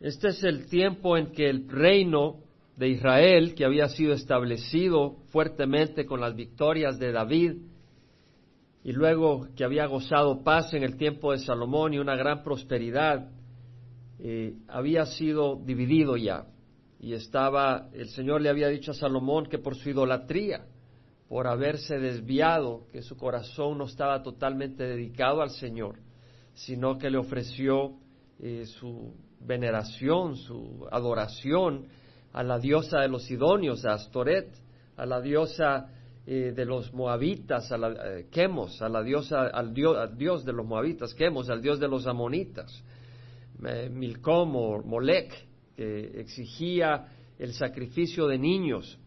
Este es el tiempo en que el reino de Israel, que había sido establecido fuertemente con las victorias de David, y luego que había gozado paz en el tiempo de Salomón y una gran prosperidad, eh, había sido dividido ya. Y estaba, el Señor le había dicho a Salomón que por su idolatría, por haberse desviado, que su corazón no estaba totalmente dedicado al Señor, sino que le ofreció eh, su veneración, su adoración a la diosa de los sidonios, a Astoret, a la diosa eh, de los moabitas, a la eh, a la diosa, al dios, de los moabitas, Quemos, al dios de los amonitas, Milcom o Molec, que exigía el sacrificio de niños,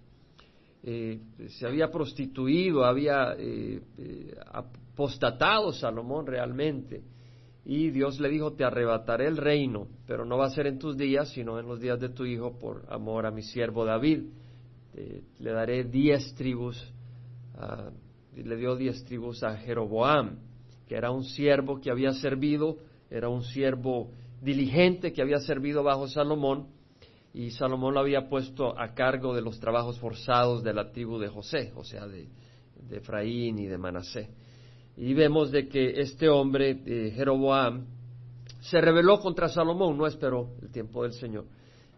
eh, se había prostituido, había apostatado Salomón realmente. Y Dios le dijo, te arrebataré el reino, pero no va a ser en tus días, sino en los días de tu hijo, por amor a mi siervo David. le daré diez tribus le dio diez tribus a Jeroboam, que era un siervo que había servido, era un siervo diligente que había servido bajo Salomón, y Salomón lo había puesto a cargo de los trabajos forzados de la tribu de José, o sea, de, Efraín y de Manasé. Y vemos de que este hombre, eh, Jeroboam, se rebeló contra Salomón, no esperó el tiempo del Señor,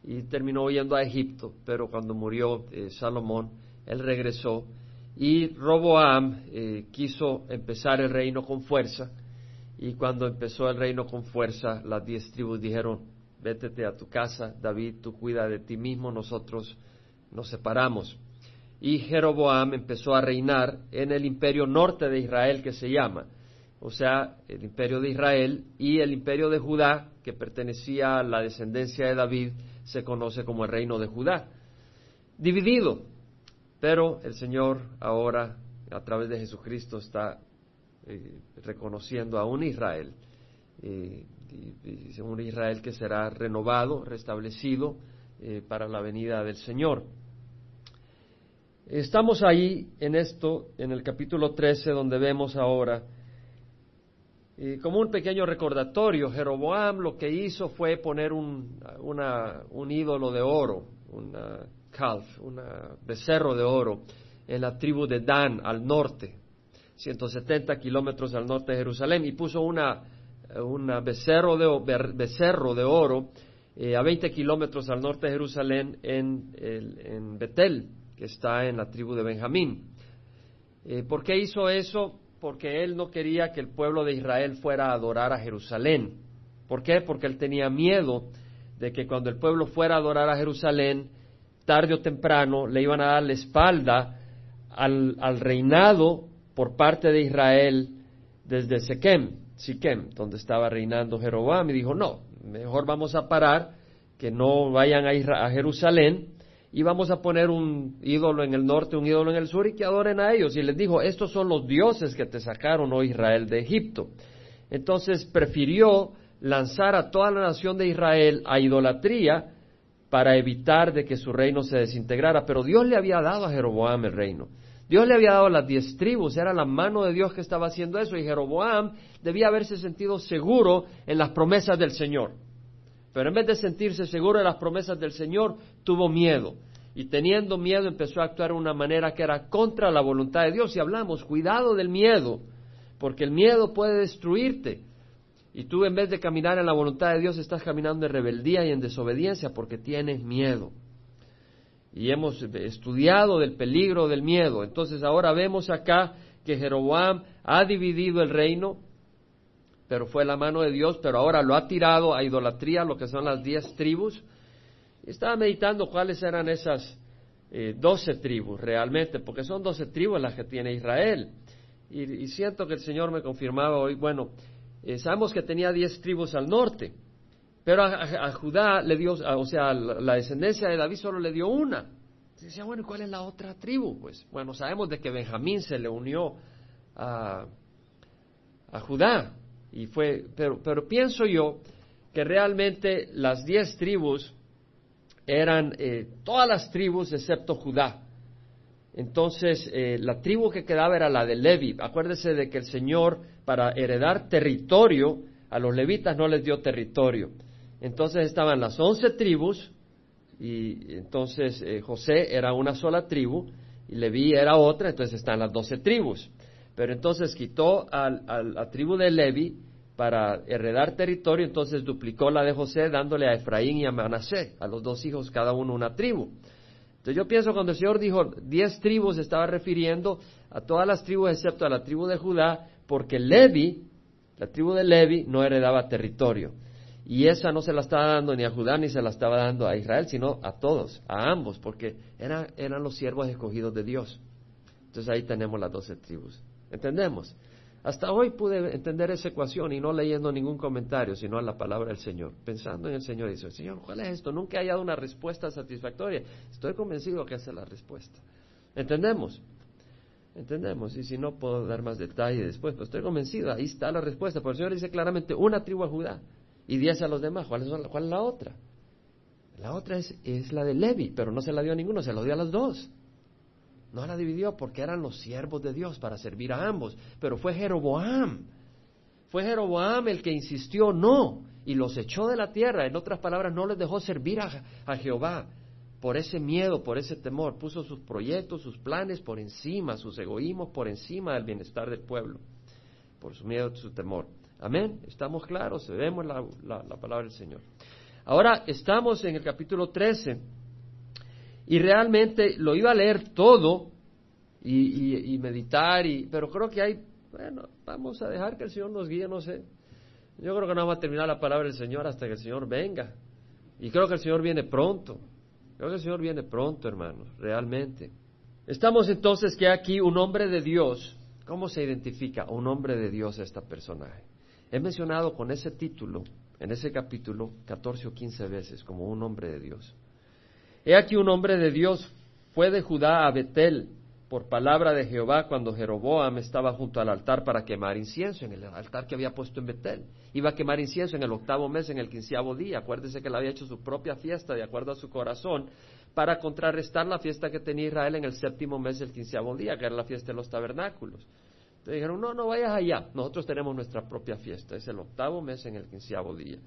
y terminó yendo a Egipto, pero cuando murió eh, Salomón, él regresó y Roboam eh, quiso empezar el reino con fuerza, y cuando empezó el reino con fuerza, las diez tribus dijeron, vétete a tu casa, David, tú cuida de ti mismo, nosotros nos separamos. Y Jeroboam empezó a reinar en el imperio norte de Israel que se llama, o sea, el imperio de Israel y el imperio de Judá, que pertenecía a la descendencia de David, se conoce como el reino de Judá. Dividido, pero el Señor ahora, a través de Jesucristo, está eh, reconociendo a un Israel, eh, un Israel que será renovado, restablecido eh, para la venida del Señor. Estamos ahí en esto, en el capítulo 13, donde vemos ahora, como un pequeño recordatorio, Jeroboam lo que hizo fue poner un, un ídolo de oro, una calf, un becerro de oro, en la tribu de Dan al norte, 170 kilómetros al norte de Jerusalén, y puso una, becerro, de, becerro de oro eh, a 20 kilómetros al norte de Jerusalén en, en, Betel, que está en la tribu de Benjamín. Eh, ¿Por qué hizo eso? Porque él no quería que el pueblo de Israel fuera a adorar a Jerusalén. ¿Por qué? Porque él tenía miedo de que cuando el pueblo fuera a adorar a Jerusalén, tarde o temprano le iban a dar la espalda al, reinado por parte de Israel desde Siquem, Siquem, donde estaba reinando Jeroboam, y dijo, no, mejor vamos a parar, que no vayan a, a Jerusalén, y vamos a poner un ídolo en el norte, un ídolo en el sur, y que adoren a ellos. Y les dijo, estos son los dioses que te sacaron, oh Israel, de Egipto. Entonces prefirió lanzar a toda la nación de Israel a idolatría, para evitar de que su reino se desintegrara. Pero Dios le había dado a Jeroboam el reino. Dios le había dado las diez tribus, era la mano de Dios que estaba haciendo eso, y Jeroboam debía haberse sentido seguro en las promesas del Señor. Pero en vez de sentirse seguro en las promesas del Señor, tuvo miedo. Y teniendo miedo empezó a actuar de una manera que era contra la voluntad de Dios. Y hablamos, cuidado del miedo, porque el miedo puede destruirte. Y tú en vez de caminar en la voluntad de Dios estás caminando en rebeldía y en desobediencia porque tienes miedo. Y hemos estudiado del peligro del miedo. Entonces ahora vemos acá que Jeroboam ha dividido el reino, pero fue la mano de Dios, pero ahora lo ha tirado a idolatría, lo que son las diez tribus. Estaba meditando cuáles eran esas eh, doce tribus realmente, porque son doce tribus las que tiene Israel. y siento que el Señor me confirmaba hoy, bueno, eh, sabemos que tenía diez tribus al norte, pero a, Judá le dio, o sea, la, descendencia de David solo le dio una. Se decía, bueno, ¿y cuál es la otra tribu? Pues, bueno, sabemos de que Benjamín se le unió a, a Judá, y fue, pero, pero pienso yo que realmente las diez tribus eran eh, todas las tribus excepto Judá. Entonces, eh, la tribu que quedaba era la de Levi. Acuérdese de que el Señor, para heredar territorio, a los levitas no les dio territorio. Entonces estaban las once tribus, y entonces eh, José era una sola tribu, y Leví era otra, entonces están las doce tribus. Pero entonces quitó a la tribu de Levi para heredar territorio, entonces duplicó la de José dándole a Efraín y a Manasé, a los dos hijos cada uno una tribu. Entonces yo pienso cuando el Señor dijo diez tribus, estaba refiriendo a todas las tribus excepto a la tribu de Judá, porque Levi, la tribu de Levi, no heredaba territorio. Y esa no se la estaba dando ni a Judá ni se la estaba dando a Israel, sino a todos, a ambos, porque eran, eran los siervos escogidos de Dios. Entonces ahí tenemos las doce tribus. ¿Entendemos? Hasta hoy pude entender esa ecuación y no leyendo ningún comentario, sino a la palabra del Señor. Pensando en el Señor, dice, Señor, ¿cuál es esto? Nunca he hallado una respuesta satisfactoria. Estoy convencido que esa es la respuesta. ¿Entendemos? Entendemos. Y si no, puedo dar más detalle después, pero estoy convencido, ahí está la respuesta. Porque el Señor dice claramente, una tribu a Judá y diez a los demás. ¿Cuál es, cuál es la otra? La otra es, es la de Levi, pero no se la dio a ninguno, se la dio a las dos. No la dividió porque eran los siervos de Dios para servir a ambos. Pero fue Jeroboam. Fue Jeroboam el que insistió no y los echó de la tierra. En otras palabras, no les dejó servir a, Jehová por ese miedo, por ese temor. Puso sus proyectos, sus planes por encima, sus egoísmos por encima del bienestar del pueblo. Por su miedo, su temor. Amén. Estamos claros, vemos la, la palabra del Señor. Ahora estamos en el capítulo 13 y realmente lo iba a leer todo y, meditar, y, pero creo que hay, bueno, vamos a dejar que el Señor nos guíe, no sé. Yo creo que no vamos a terminar la palabra del Señor hasta que el Señor venga. Y creo que el Señor viene pronto. Creo que el Señor viene pronto, hermanos, realmente. Estamos entonces que aquí un hombre de Dios, ¿cómo se identifica un hombre de Dios a este personaje? He mencionado con ese título, en ese capítulo, 14 o 15 veces, como un hombre de Dios. He aquí un hombre de Dios fue de Judá a Betel por palabra de Jehová cuando Jeroboam estaba junto al altar para quemar incienso, en el altar que había puesto en Betel. Iba a quemar incienso en el octavo mes, en el quinceavo día. Acuérdese que él había hecho su propia fiesta de acuerdo a su corazón para contrarrestar la fiesta que tenía Israel en el séptimo mes del quinceavo día, que era la fiesta de los tabernáculos. Entonces dijeron, no, no vayas allá, nosotros tenemos nuestra propia fiesta, es el octavo mes en el quinceavo día.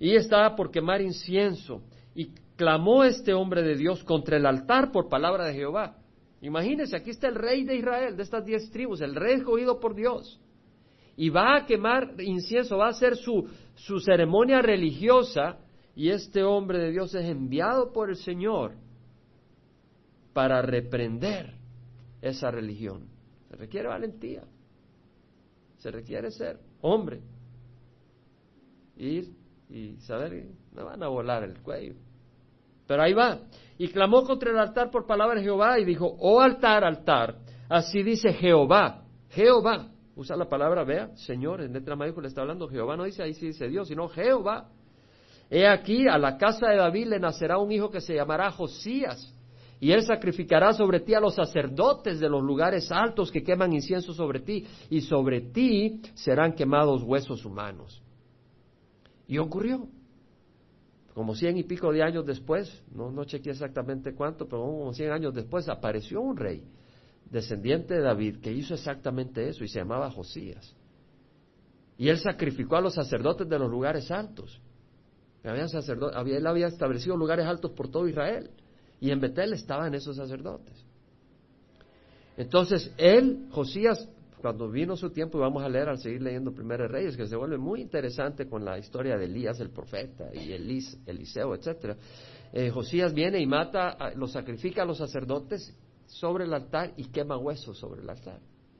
Y estaba por quemar incienso y clamó este hombre de Dios contra el altar por palabra de Jehová. Imagínense, aquí está el rey de Israel, de estas diez tribus, el rey escogido por Dios. Y va a quemar incienso, va a hacer su, su ceremonia religiosa, y este hombre de Dios es enviado por el Señor para reprender esa religión. Se requiere valentía, se requiere ser hombre, ir y saber que me van a volar el cuello. Pero ahí va. Y clamó contra el altar por palabra de Jehová y dijo, oh altar, altar, así dice Jehová, Jehová. Usa la palabra, vea, Señor, en letra mayúscula está hablando Jehová, no dice ahí sí dice Dios, sino Jehová. He aquí, a la casa de David le nacerá un hijo que se llamará Josías, y él sacrificará sobre ti a los sacerdotes de los lugares altos que queman incienso sobre ti, y sobre ti serán quemados huesos humanos. Y ocurrió como cien y pico de años después, no, no chequeé exactamente cuánto, pero como cien años después apareció un rey, descendiente de David, que hizo exactamente eso y se llamaba Josías. Y él sacrificó a los sacerdotes de los lugares altos. Él había establecido lugares altos por todo Israel. Y en Betel estaban esos sacerdotes. Entonces, él, Josías, cuando vino su tiempo, y vamos a leer al seguir leyendo Primera Reyes, que se vuelve muy interesante con la historia de Elías el profeta y Elis, Eliseo, etcétera. Eh, Josías viene y mata, lo sacrifica a los sacerdotes sobre el altar y quema huesos sobre el altar,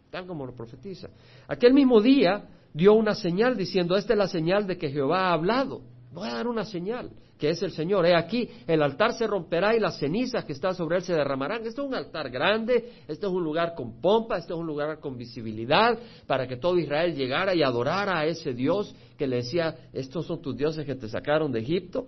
tal como lo profetiza. Aquel mismo día dio una señal diciendo, esta es la señal de que Jehová ha hablado. Voy a dar una señal que es el Señor. He aquí, el altar se romperá y las cenizas que están sobre él se derramarán. Este es un altar grande, este es un lugar con pompa, este es un lugar con visibilidad, para que todo Israel llegara y adorara a ese Dios que le decía, estos son tus dioses que te sacaron de Egipto.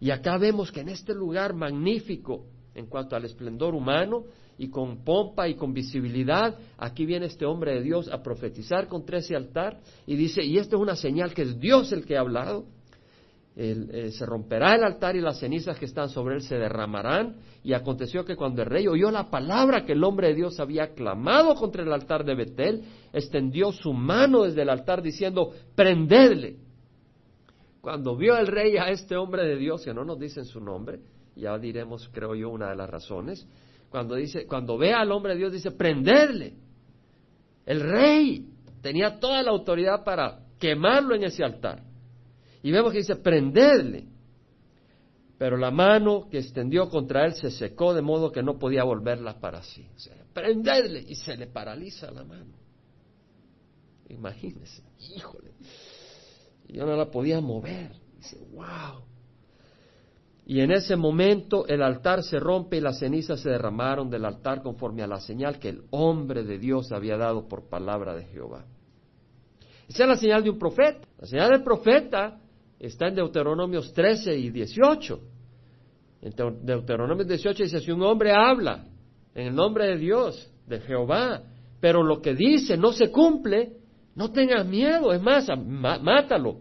Y acá vemos que en este lugar magnífico, en cuanto al esplendor humano, y con pompa y con visibilidad, aquí viene este hombre de Dios a profetizar contra ese altar y dice, y esta es una señal que es Dios el que ha hablado, eh, se romperá el altar y las cenizas que están sobre él se derramarán. Y aconteció que cuando el rey oyó la palabra que el hombre de Dios había clamado contra el altar de Betel, extendió su mano desde el altar diciendo, prendedle. Cuando vio el rey a este hombre de Dios, que no nos dicen su nombre, ya diremos, creo yo, una de las razones, cuando dice, cuando ve al hombre de Dios, dice, prenderle. El rey tenía toda la autoridad para quemarlo en ese altar. Y vemos que dice, prenderle. Pero la mano que extendió contra él se secó de modo que no podía volverla para sí. O sea, prenderle y se le paraliza la mano. Imagínese, híjole. Y no la podía mover. Dice, wow. Y en ese momento el altar se rompe y las cenizas se derramaron del altar conforme a la señal que el hombre de Dios había dado por palabra de Jehová. Esa es la señal de un profeta. La señal del profeta está en Deuteronomios 13 y 18. En Deuteronomios 18 dice, si un hombre habla en el nombre de Dios, de Jehová, pero lo que dice no se cumple, no tengas miedo, es más, mátalo,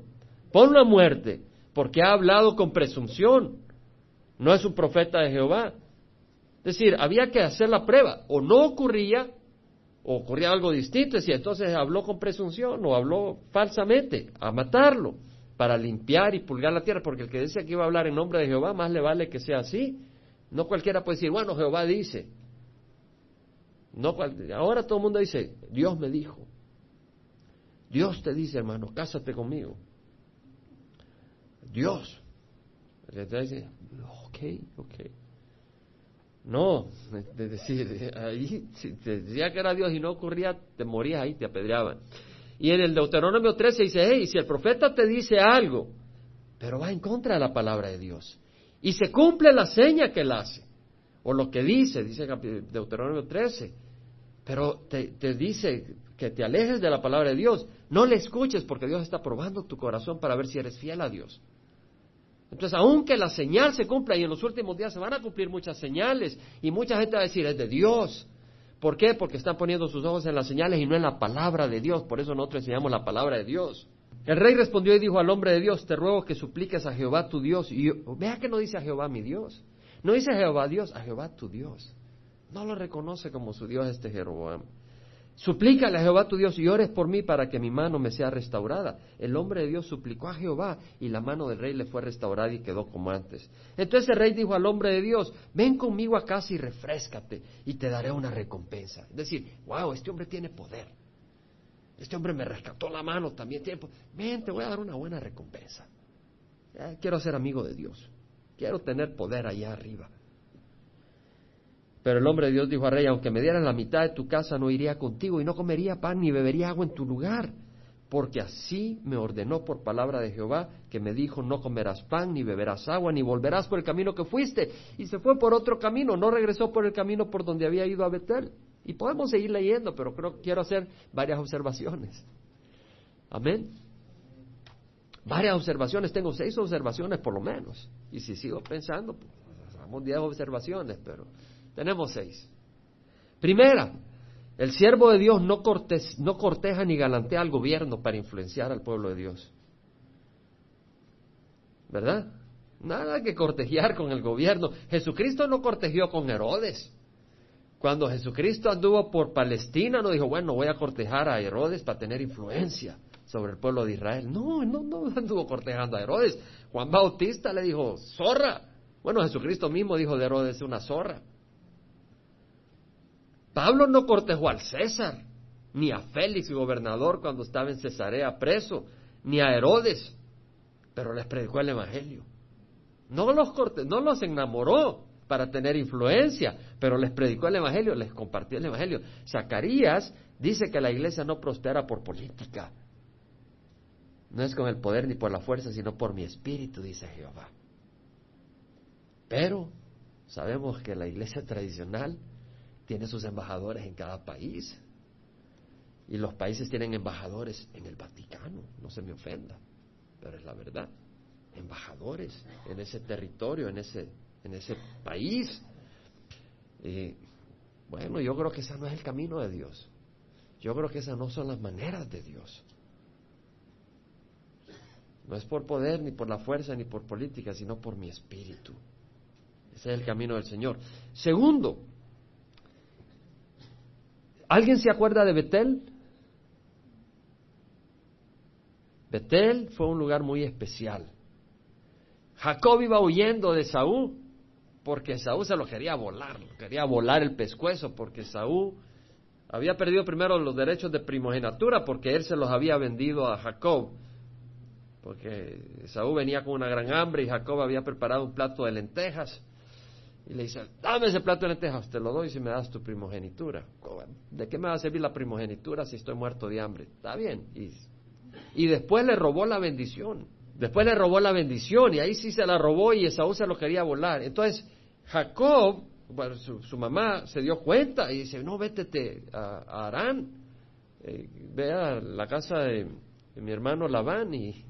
ponlo a muerte, porque ha hablado con presunción. No es un profeta de Jehová. Es decir, había que hacer la prueba, o no ocurría, o ocurría algo distinto, y entonces habló con presunción o habló falsamente, a matarlo, para limpiar y pulgar la tierra, porque el que decía que iba a hablar en nombre de Jehová, más le vale que sea así. No cualquiera puede decir, bueno, Jehová dice. No, ahora todo el mundo dice, Dios me dijo. Dios te dice, hermano, cásate conmigo. Dios. Dice, ok, ok. No, de decir, ahí, si te decía que era Dios y no ocurría, te morías ahí, te apedreaban. Y en el Deuteronomio 13 dice, hey, si el profeta te dice algo, pero va en contra de la palabra de Dios, y se cumple la seña que él hace, o lo que dice, dice Deuteronomio 13, pero te, dice que te alejes de la palabra de Dios, no le escuches porque Dios está probando tu corazón para ver si eres fiel a Dios. Entonces, aunque la señal se cumpla y en los últimos días se van a cumplir muchas señales y mucha gente va a decir, es de Dios. ¿Por qué? Porque están poniendo sus ojos en las señales y no en la palabra de Dios. Por eso nosotros enseñamos la palabra de Dios. El rey respondió y dijo al hombre de Dios, te ruego que supliques a Jehová tu Dios. Y vea que no dice a Jehová mi Dios. No dice a Jehová Dios, a Jehová tu Dios. No lo reconoce como su Dios este Jeroboam. Suplícale a Jehová tu Dios y ores por mí para que mi mano me sea restaurada. El hombre de Dios suplicó a Jehová y la mano del rey le fue restaurada y quedó como antes. Entonces el rey dijo al hombre de Dios, ven conmigo a casa y refrescate y te daré una recompensa. Es decir, wow, este hombre tiene poder. Este hombre me rescató la mano también. Tiene ven, te voy a dar una buena recompensa. quiero ser amigo de Dios. Quiero tener poder allá arriba. Pero el hombre de Dios dijo a rey, aunque me dieran la mitad de tu casa, no iría contigo y no comería pan ni bebería agua en tu lugar, porque así me ordenó por palabra de Jehová, que me dijo, no comerás pan, ni beberás agua, ni volverás por el camino que fuiste. Y se fue por otro camino, no regresó por el camino por donde había ido a Betel. Y podemos seguir leyendo, pero creo quiero hacer varias observaciones. Amén. Varias observaciones, tengo seis observaciones por lo menos. Y si sigo pensando, pues, hagamos diez observaciones, pero tenemos seis. Primera, el siervo de Dios no, no corteja ni galantea al gobierno para influenciar al pueblo de Dios. ¿Verdad? Nada que cortejear con el gobierno. Jesucristo no cortegió con Herodes. Cuando Jesucristo anduvo por Palestina, no dijo, bueno, voy a cortejar a Herodes para tener influencia sobre el pueblo de Israel. No, no, no anduvo cortejando a Herodes. Juan Bautista le dijo, zorra. Bueno, Jesucristo mismo dijo de Herodes una zorra. Pablo no cortejó al César, ni a Félix, gobernador, cuando estaba en Cesarea preso, ni a Herodes, pero les predicó el Evangelio. No los, no los enamoró para tener influencia, pero les predicó el Evangelio, les compartió el Evangelio. Zacarías dice que la iglesia no prospera por política. No es con el poder ni por la fuerza, sino por mi espíritu, dice Jehová. Pero sabemos que la iglesia tradicional tiene sus embajadores en cada país. Y los países tienen embajadores en el Vaticano, no se me ofenda, pero es la verdad. Embajadores en ese territorio, en ese, en ese país. bueno, yo creo que ese no es el camino de Dios. Yo creo que esas no son las maneras de Dios. No es por poder, ni por la fuerza, ni por política, sino por mi espíritu. Ese es el camino del Señor. Segundo, ¿Alguien se acuerda de Betel? Betel fue un lugar muy especial Jacob iba huyendo de Saúl porque Saúl se lo quería volar, quería volar el pescuezo porque Saúl había perdido primero los derechos de primogenitura porque él se los había vendido a Jacob. Porque Saúl venía con una gran hambre y Jacob había preparado un plato de lentejas. Y le dice, dame ese plato de lentejas, te lo doy si me das tu primogenitura. ¿De qué me va a servir la primogenitura si estoy muerto de hambre? Está bien. Y, y después le robó la bendición. Después le robó la bendición y ahí sí se la robó y Saúl se lo quería volar. Entonces Jacob su, mamá se dio cuenta y dice, no, vete a, a Arán, eh, ve a la casa de, mi hermano Labán y,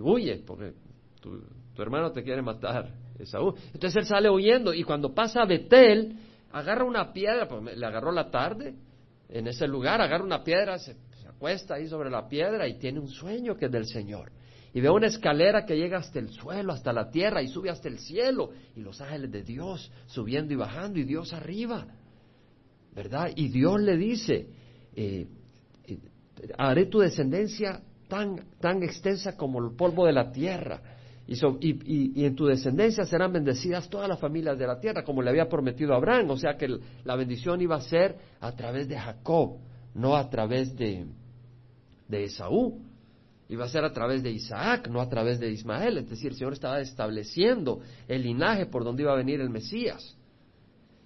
huye, porque tu, hermano te quiere matar, Entonces él sale huyendo y cuando pasa a Betel, agarra una piedra, pues le agarró la tarde en ese lugar, agarra una piedra, se acuesta ahí sobre la piedra y tiene un sueño que es del Señor y ve una escalera que llega hasta el suelo, hasta la tierra y sube hasta el cielo y los ángeles de Dios subiendo y bajando y Dios arriba, ¿verdad? Y Dios le dice, eh, eh, haré tu descendencia tan, tan extensa como el polvo de la tierra. Y, en tu descendencia serán bendecidas todas las familias de la tierra, como le había prometido Abraham. O sea que la bendición iba a ser a través de Jacob, no a través de, de Esaú. Iba a ser a través de Isaac, no a través de Ismael. Es decir, el Señor estaba estableciendo el linaje por donde iba a venir el Mesías.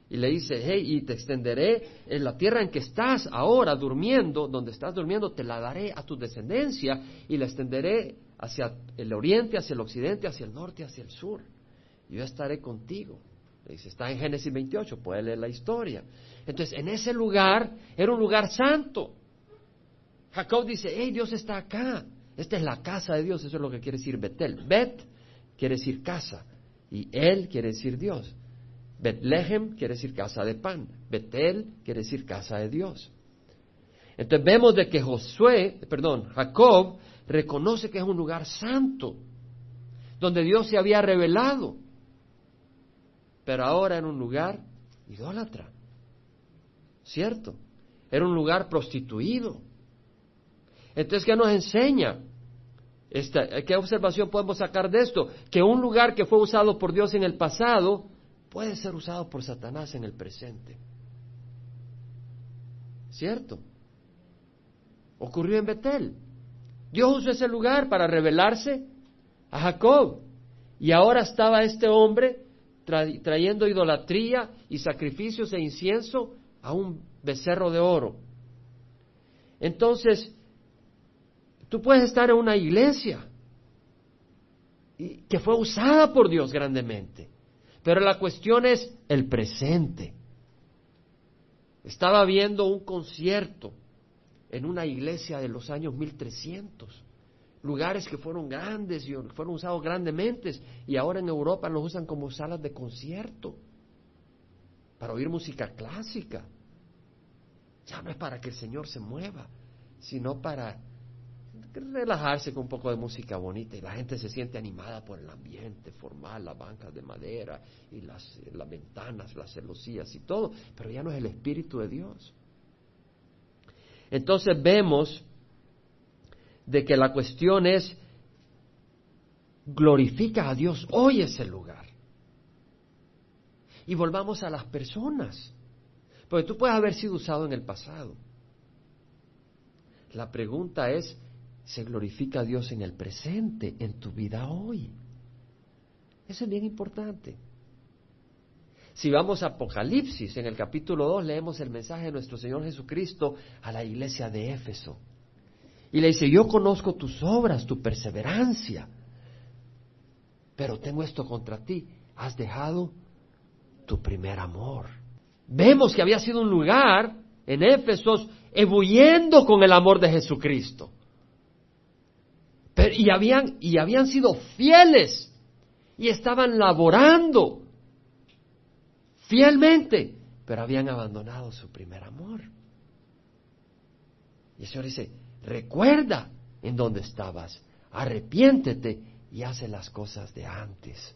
Y le dice, hey, y te extenderé en la tierra en que estás ahora durmiendo, donde estás durmiendo, te la daré a tu descendencia y la extenderé hacia el oriente, hacia el occidente, hacia el norte, hacia el sur. Yo estaré contigo. Está en Génesis 28, puede leer la historia. Entonces, en ese lugar era un lugar santo. Jacob dice, hey, Dios está acá. Esta es la casa de Dios, eso es lo que quiere decir Betel. Bet quiere decir casa y él quiere decir Dios. Betlehem quiere decir casa de pan. Betel quiere decir casa de Dios. Entonces vemos de que Josué, perdón, Jacob reconoce que es un lugar santo, donde Dios se había revelado, pero ahora era un lugar idólatra, ¿cierto? Era un lugar prostituido, entonces, ¿qué nos enseña? ¿Qué observación podemos sacar de esto? Que un lugar que fue usado por Dios en el pasado puede ser usado por Satanás en el presente. ¿Cierto? Ocurrió en Betel. Dios usó ese lugar para revelarse a Jacob. Y ahora estaba este hombre trayendo idolatría y sacrificios e incienso a un becerro de oro. Entonces, Tú puedes estar en una iglesia que fue usada por Dios grandemente, pero la cuestión es el presente. Estaba viendo un concierto en una iglesia de los años 1300, lugares que fueron grandes y fueron usados grandemente y ahora en Europa los usan como salas de concierto para oír música clásica. Ya no es para que el Señor se mueva, sino para relajarse con un poco de música bonita y la gente se siente animada por el ambiente formal, las bancas de madera y las, las ventanas, las celosías y todo, pero ya no es el Espíritu de Dios. Entonces vemos de que la cuestión es, glorifica a Dios, hoy es el lugar. Y volvamos a las personas, porque tú puedes haber sido usado en el pasado. La pregunta es, se glorifica a Dios en el presente, en tu vida hoy. Eso es bien importante. Si vamos a Apocalipsis, en el capítulo 2 leemos el mensaje de nuestro Señor Jesucristo a la iglesia de Éfeso. Y le dice, yo conozco tus obras, tu perseverancia, pero tengo esto contra ti, has dejado tu primer amor. Vemos que había sido un lugar en Éfeso ebulliendo con el amor de Jesucristo y, habían, y habían sido fieles y estaban laborando fielmente, pero habían abandonado su primer amor. Y el Señor dice, recuerda en dónde estabas, arrepiéntete y hace las cosas de antes.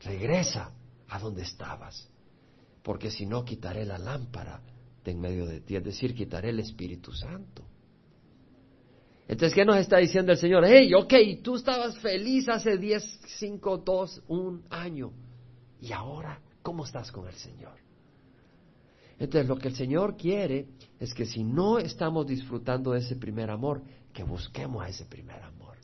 Regresa a donde estabas, porque si no quitaré la lámpara de en medio de ti, es decir, quitaré el Espíritu Santo. Entonces, ¿qué nos está diciendo el Señor? Hey, ok, tú estabas feliz hace 10, 5, 2, un año. ¿Y ahora cómo estás con el Señor? Entonces, lo que el Señor quiere es que si no estamos disfrutando de ese primer amor, que busquemos a ese primer amor.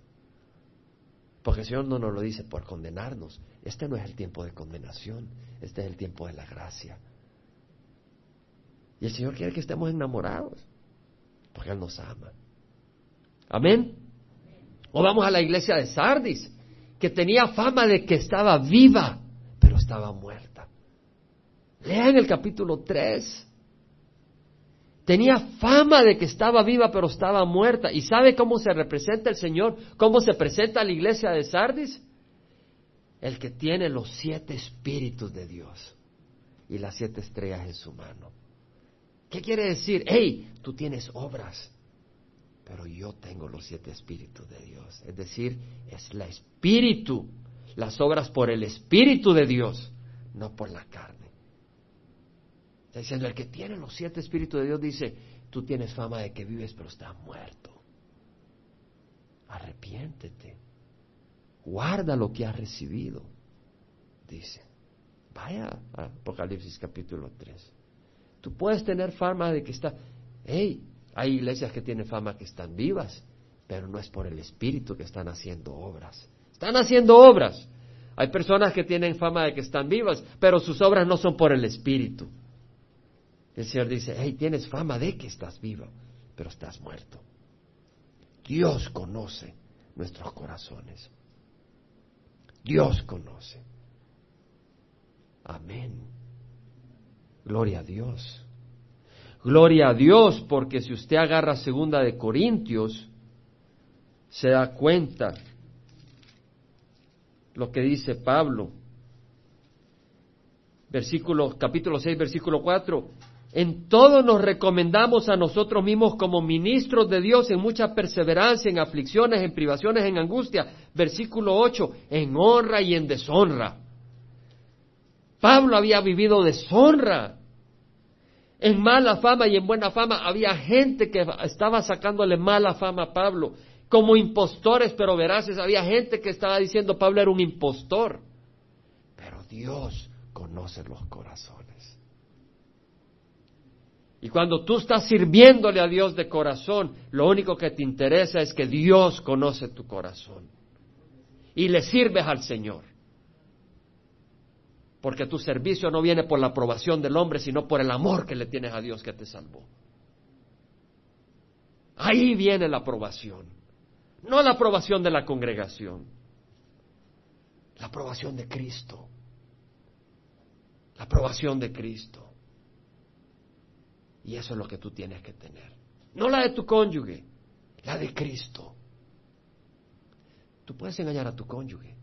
Porque el Señor no nos lo dice por condenarnos. Este no es el tiempo de condenación, este es el tiempo de la gracia. Y el Señor quiere que estemos enamorados, porque Él nos ama. Amén. O vamos a la iglesia de Sardis, que tenía fama de que estaba viva, estaba muerta. Lean el capítulo 3. Tenía fama de que estaba viva, pero estaba muerta. ¿Y sabe cómo se representa el Señor? ¿Cómo se presenta la iglesia de Sardis? El que tiene los siete espíritus de Dios y las siete estrellas en su mano. ¿Qué quiere decir? Hey, tú tienes obras pero yo tengo los siete espíritus de Dios. Es decir, es la espíritu, las obras por el espíritu de Dios, no por la carne. Está diciendo, el que tiene los siete espíritus de Dios dice, tú tienes fama de que vives pero estás muerto. Arrepiéntete. Guarda lo que has recibido. Dice. Vaya a Apocalipsis capítulo 3. Tú puedes tener fama de que está, hey, hay iglesias que tienen fama que están vivas, pero no es por el Espíritu que están haciendo obras. Están haciendo obras. Hay personas que tienen fama de que están vivas, pero sus obras no son por el Espíritu. El Señor dice, hey, tienes fama de que estás viva, pero estás muerto. Dios conoce nuestros corazones. Dios conoce. Amén. Gloria a Dios. Gloria a Dios, porque si usted agarra segunda de Corintios, se da cuenta lo que dice Pablo. Versículo, capítulo 6, versículo 4. En todo nos recomendamos a nosotros mismos como ministros de Dios en mucha perseverancia, en aflicciones, en privaciones, en angustia. Versículo 8, en honra y en deshonra. Pablo había vivido deshonra en mala fama y en buena fama había gente que estaba sacándole mala fama a Pablo, como impostores pero veraces, había gente que estaba diciendo Pablo era un impostor. Pero Dios conoce los corazones. Y cuando tú estás sirviéndole a Dios de corazón, lo único que te interesa es que Dios conoce tu corazón. Y le sirves al Señor porque tu servicio no viene por la aprobación del hombre, sino por el amor que le tienes a Dios que te salvó. Ahí viene la aprobación, no la aprobación de la congregación, la aprobación de Cristo, la aprobación de Cristo. Y eso es lo que tú tienes que tener, no la de tu cónyuge, la de Cristo. Tú puedes engañar a tu cónyuge,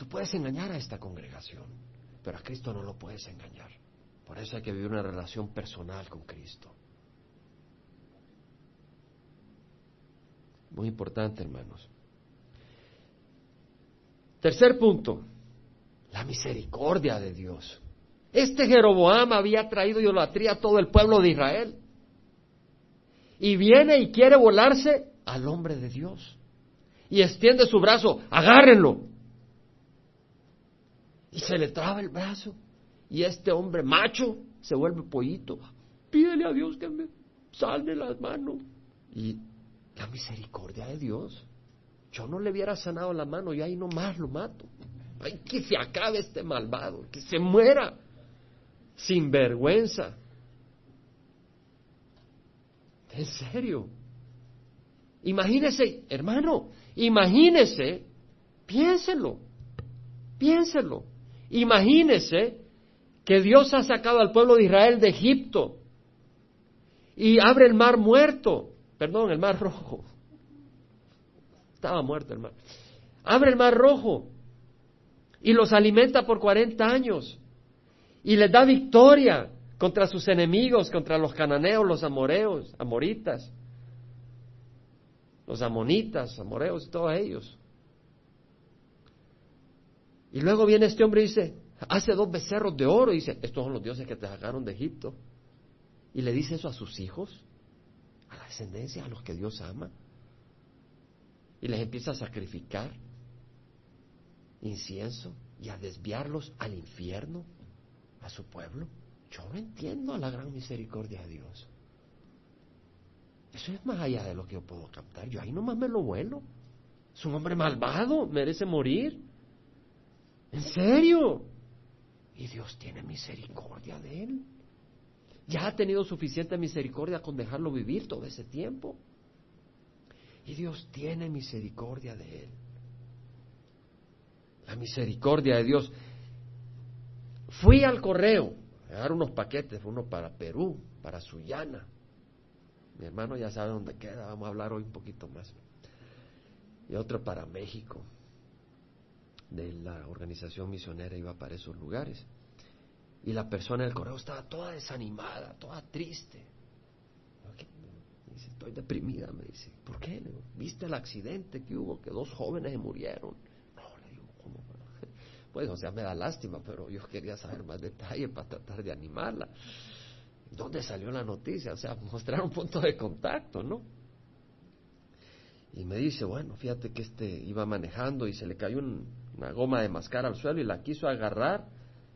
Tú puedes engañar a esta congregación, pero a Cristo no lo puedes engañar. Por eso hay que vivir una relación personal con Cristo. Muy importante, hermanos. Tercer punto, la misericordia de Dios. Este Jeroboam había traído idolatría a todo el pueblo de Israel. Y viene y quiere volarse al hombre de Dios. Y extiende su brazo, agárrenlo. Y se le traba el brazo. Y este hombre macho se vuelve pollito. Pídele a Dios que me salve las manos. Y la misericordia de Dios. Yo no le hubiera sanado la mano y ahí nomás lo mato. Ay, que se acabe este malvado, que se muera sin vergüenza. En serio. Imagínese, hermano, imagínese, piénselo, piénselo. Imagínese que Dios ha sacado al pueblo de Israel de Egipto y abre el mar muerto, perdón, el mar rojo. Estaba muerto el mar. Abre el mar rojo y los alimenta por 40 años y les da victoria contra sus enemigos, contra los cananeos, los amoreos, amoritas, los amonitas, amoreos, todos ellos. Y luego viene este hombre y dice, hace dos becerros de oro y dice, estos son los dioses que te sacaron de Egipto. Y le dice eso a sus hijos, descendencia, a los que Dios ama, y les empieza a sacrificar incienso y a desviarlos al infierno, a su pueblo. Yo no entiendo la gran misericordia de Dios. Eso es más allá de lo que yo puedo captar. Yo ahí nomás me lo vuelo. Es un hombre malvado, merece morir. ¿En serio? Y Dios tiene misericordia de él. Ya ha tenido suficiente misericordia con dejarlo vivir todo ese tiempo. Y Dios tiene misericordia de él. La misericordia de Dios. Fui al correo a dar unos paquetes, uno para Perú, para Sullana. Mi hermano ya sabe dónde queda, vamos a hablar hoy un poquito más. Y otro para México de la organización misionera iba para esos lugares. Y la persona del correo estaba toda desanimada, toda triste. Dice, estoy deprimida, me dice. ¿Por qué? ¿Viste el accidente que hubo? Que dos jóvenes murieron. No, le digo, ¿cómo? Pues, o sea, me da lástima, pero yo quería saber más detalles para tratar de animarla. ¿Dónde salió la noticia? O sea, mostrar un punto de contacto, ¿no? Y me dice, bueno, fíjate que este iba manejando y se le cayó una goma de mascar al suelo y la quiso agarrar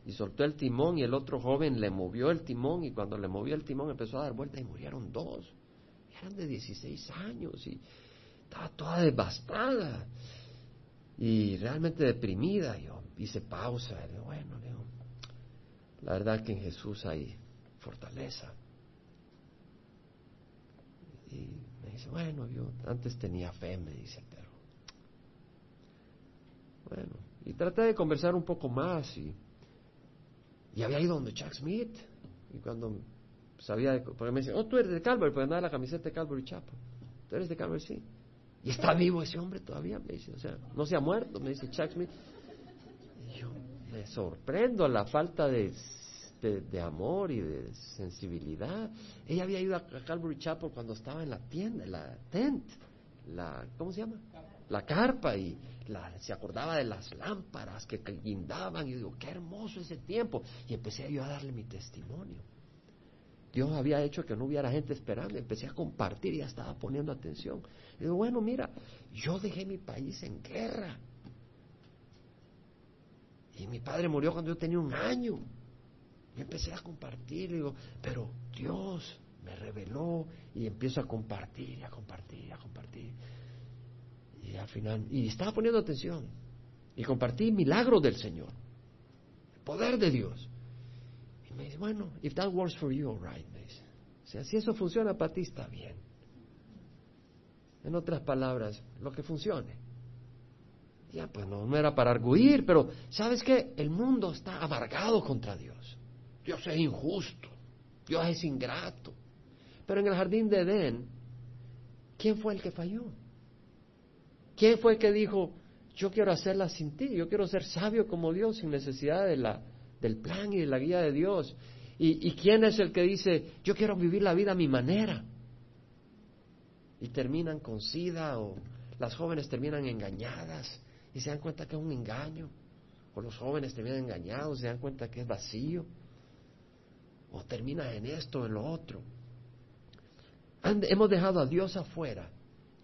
y soltó el timón y el otro joven le movió el timón y cuando le movió el timón empezó a dar vueltas y murieron dos. eran de 16 años y estaba toda devastada y realmente deprimida. Yo hice pausa y digo, bueno, digo, la verdad que en Jesús hay fortaleza. Y me dice, bueno, yo antes tenía fe, me dice, pero... Bueno, y traté de conversar un poco más y, y había ido donde Chuck Smith. Y cuando sabía, porque me dice, oh, tú eres de Calvary, pues andaba la camiseta de Calvary Chapo. ¿Tú eres de Calvary? Sí. Y está vivo ese hombre todavía, me dice, o sea, no se ha muerto, me dice Chuck Smith. Y yo me sorprendo la falta de de, amor y de sensibilidad. Ella había ido a, Calvary Chapel cuando estaba en la tienda, la tent, la, ¿cómo se llama? La carpa y se acordaba de las lámparas que guindaban y digo, qué hermoso ese tiempo. Y empecé yo a darle mi testimonio. Dios había hecho que no hubiera gente esperando. Empecé a compartir y ya estaba poniendo atención. Y digo, bueno, mira, yo dejé mi país en guerra. Y mi padre murió cuando yo tenía un año. Y empecé a compartir, digo, pero Dios me reveló y empiezo a compartir, a compartir, a compartir. Y al final, y estaba poniendo atención. Y compartí milagros del Señor, el poder de Dios. Y me dice, bueno, if that works for you, all right, me dice. O sea, si eso funciona para ti, está bien. En otras palabras, lo que funcione. Ya, pues no, no era para arguir, pero ¿sabes qué? El mundo está amargado contra Dios. Dios es injusto, Dios es ingrato. Pero en el jardín de Edén, ¿quién fue el que falló? ¿Quién fue que dijo, yo quiero hacerla sin ti, yo quiero ser sabio como Dios sin necesidad del plan y de la guía de Dios? ¿Y, ¿Y quién es el que dice, yo quiero vivir la vida a mi manera? Y terminan con sida o las jóvenes terminan engañadas y se dan cuenta que es un engaño. O los jóvenes terminan engañados se dan cuenta que es vacío o terminas en esto en lo otro. hemos dejado a Dios afuera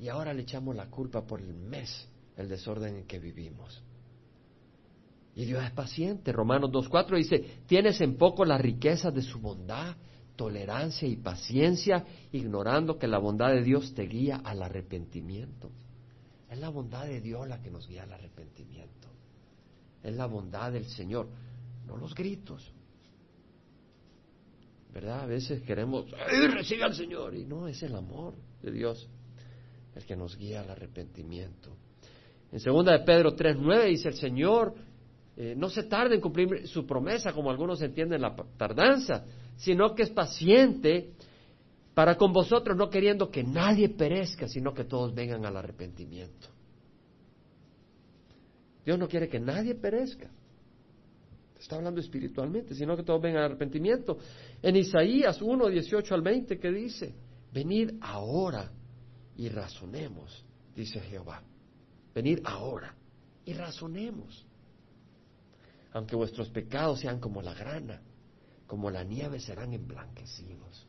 y ahora le echamos la culpa por el mes, el desorden en que vivimos. Y Dios es paciente. Romanos 2.4 dice, tienes en poco la riqueza de su bondad, tolerancia y paciencia, ignorando que la bondad de Dios te guía al arrepentimiento. Es la bondad de Dios la que nos guía al arrepentimiento. Es la bondad del Señor, no los gritos, ¿verdad? A veces queremos, ¡ay, recibe al Señor! Y no, es el amor de Dios el que nos guía al arrepentimiento. En segunda de Pedro 3.9 dice el Señor, eh, no se tarde en cumplir su promesa, como algunos entienden la tardanza, sino que es paciente para con vosotros, no queriendo que nadie perezca, sino que todos vengan al arrepentimiento. Dios no quiere que nadie perezca está hablando espiritualmente, sino que todos vengan al arrepentimiento. En Isaías 1, 18 al 20, que dice, venid ahora y razonemos, dice Jehová. Venid ahora y razonemos. Aunque vuestros pecados sean como la grana, como la nieve serán emblanquecidos.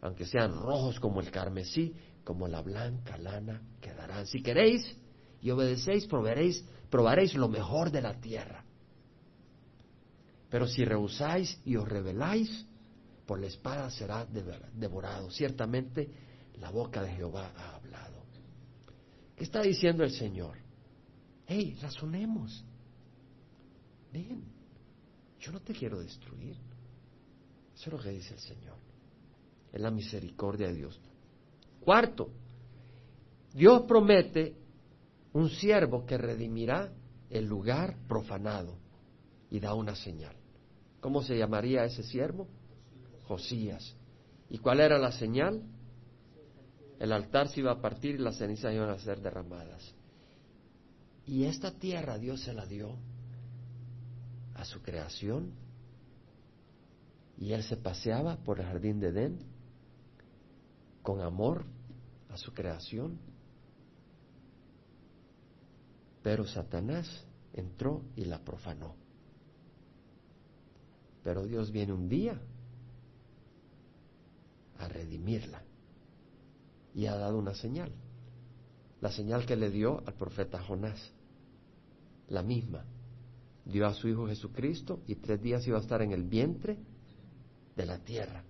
aunque sean rojos como el carmesí, como la blanca lana quedarán. Si queréis y obedecéis, probaréis, probaréis lo mejor de la tierra. Pero si rehusáis y os rebeláis, por la espada será devorado. Ciertamente la boca de Jehová ha hablado. ¿Qué está diciendo el Señor? Hey, razonemos. Ven, yo no te quiero destruir. Eso es lo que dice el Señor. Es la misericordia de Dios. Cuarto, Dios promete un siervo que redimirá el lugar profanado y da una señal. ¿Cómo se llamaría ese siervo? Josías. ¿Y cuál era la señal? El altar se iba a partir y las cenizas iban a ser derramadas. Y esta tierra Dios se la dio a su creación. Y él se paseaba por el jardín de Edén con amor a su creación. Pero Satanás entró y la profanó. Pero Dios viene un día a redimirla y ha dado una señal. La señal que le dio al profeta Jonás. La misma. Dio a su Hijo Jesucristo y tres días iba a estar en el vientre de la tierra,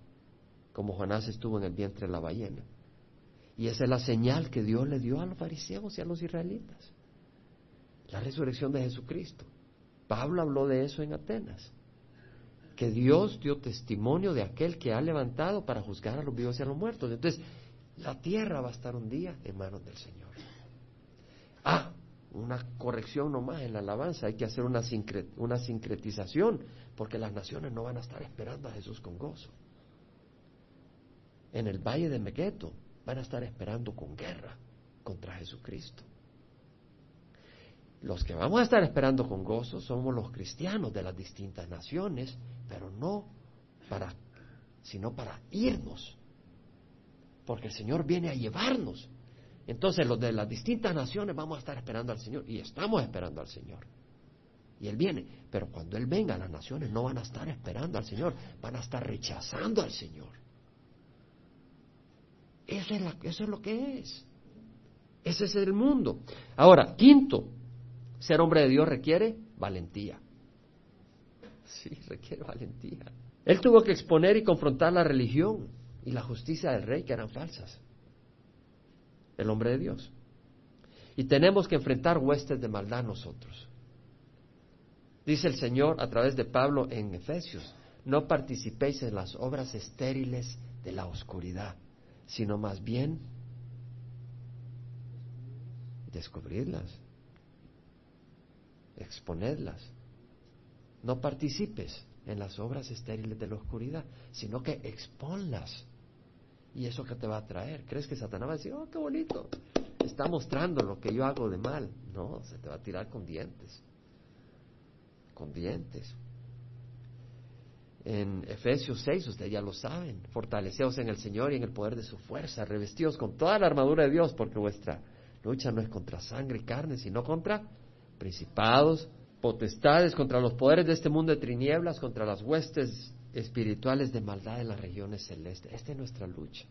como Jonás estuvo en el vientre de la ballena. Y esa es la señal que Dios le dio a los fariseos y a los israelitas. La resurrección de Jesucristo. Pablo habló de eso en Atenas. Que Dios dio testimonio de aquel que ha levantado para juzgar a los vivos y a los muertos. Entonces, la tierra va a estar un día en manos del Señor. Ah, una corrección nomás en la alabanza, hay que hacer una, una sincretización, porque las naciones no van a estar esperando a Jesús con gozo. En el valle de Megueto van a estar esperando con guerra contra Jesucristo. Los que vamos a estar esperando con gozo somos los cristianos de las distintas naciones, pero no para, sino para irnos porque el Señor viene a llevarnos. Entonces los de las distintas naciones vamos a estar esperando al Señor y estamos esperando al Señor. Y Él viene, pero cuando Él venga las naciones no van a estar esperando al Señor, van a estar rechazando al Señor. Eso es, eso es lo que es. Ese es el mundo. Ahora, quinto, ser hombre de Dios requiere valentía. Sí, requiere valentía. Él tuvo que exponer y confrontar la religión y la justicia del rey que eran falsas. El hombre de Dios. Y tenemos que enfrentar huestes de maldad nosotros. Dice el Señor a través de Pablo en Efesios, no participéis en las obras estériles de la oscuridad, sino más bien descubrirlas, exponedlas. No participes en las obras estériles de la oscuridad, sino que exponlas. ¿Y eso que te va a traer? ¿Crees que Satanás va a decir, oh, qué bonito? Está mostrando lo que yo hago de mal. No, se te va a tirar con dientes. Con dientes. En Efesios 6, ustedes ya lo saben, fortaleceos en el Señor y en el poder de su fuerza, revestidos con toda la armadura de Dios, porque vuestra lucha no es contra sangre y carne, sino contra principados, potestades, contra los poderes de este mundo de tinieblas, contra las huestes espirituales de maldad en las regiones celestes. Esta es nuestra lucha.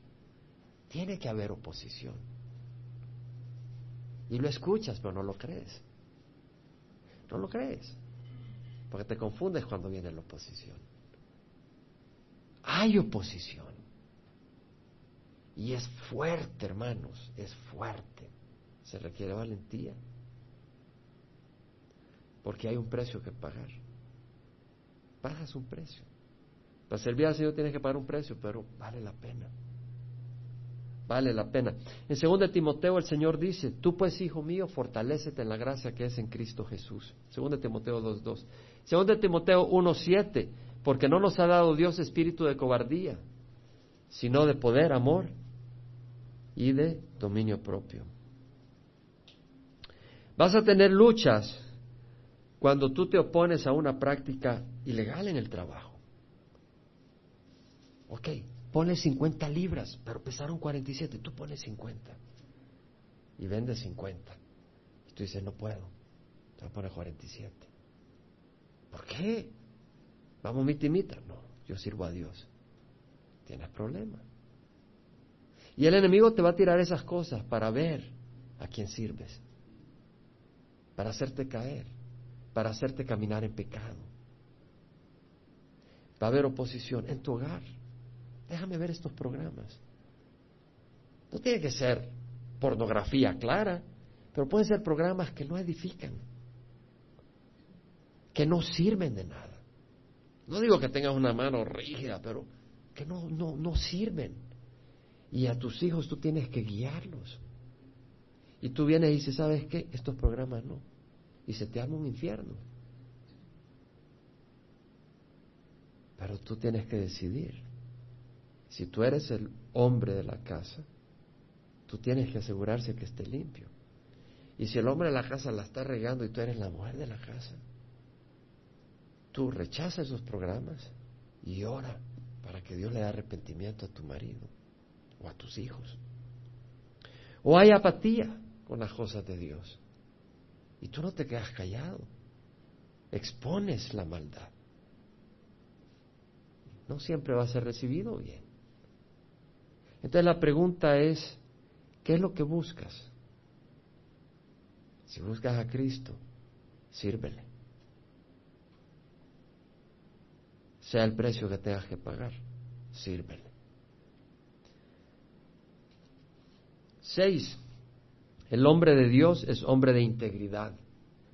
Tiene que haber oposición. Y lo escuchas, pero no lo crees. No lo crees. Porque te confundes cuando viene la oposición. Hay oposición. Y es fuerte, hermanos, es fuerte. Se requiere valentía. Porque hay un precio que pagar. Pagas un precio. Para servir al Señor tienes que pagar un precio, pero vale la pena. Vale la pena. En 2 Timoteo el Señor dice, tú pues, hijo mío, fortalécete en la gracia que es en Cristo Jesús. 2 Timoteo 2.2. 2 Timoteo 1.7, porque no nos ha dado Dios espíritu de cobardía, sino de poder, amor y de dominio propio. Vas a tener luchas cuando tú te opones a una práctica ilegal en el trabajo. Ok, ponle 50 libras, pero pesaron 47, tú pones 50 y vendes 50. Y tú dices, no puedo, te voy a poner 47. ¿Por qué? Vamos mitimita. No, yo sirvo a Dios. Tienes problema. Y el enemigo te va a tirar esas cosas para ver a quién sirves, para hacerte caer, para hacerte caminar en pecado. Va a haber oposición en tu hogar. Déjame ver estos programas. No tiene que ser pornografía clara, pero pueden ser programas que no edifican, que no sirven de nada. No digo que tengas una mano rígida, pero que no, no, no sirven. Y a tus hijos tú tienes que guiarlos. Y tú vienes y dices, ¿sabes qué? Estos programas no. Y se te arma un infierno. Pero tú tienes que decidir. Si tú eres el hombre de la casa, tú tienes que asegurarse que esté limpio. Y si el hombre de la casa la está regando y tú eres la mujer de la casa, tú rechazas esos programas y ora para que Dios le dé arrepentimiento a tu marido o a tus hijos. O hay apatía con las cosas de Dios. Y tú no te quedas callado. Expones la maldad. No siempre va a ser recibido bien. Entonces la pregunta es, ¿qué es lo que buscas? Si buscas a Cristo, sírvele. Sea el precio que tengas que pagar, sírvele. Seis, el hombre de Dios es hombre de integridad.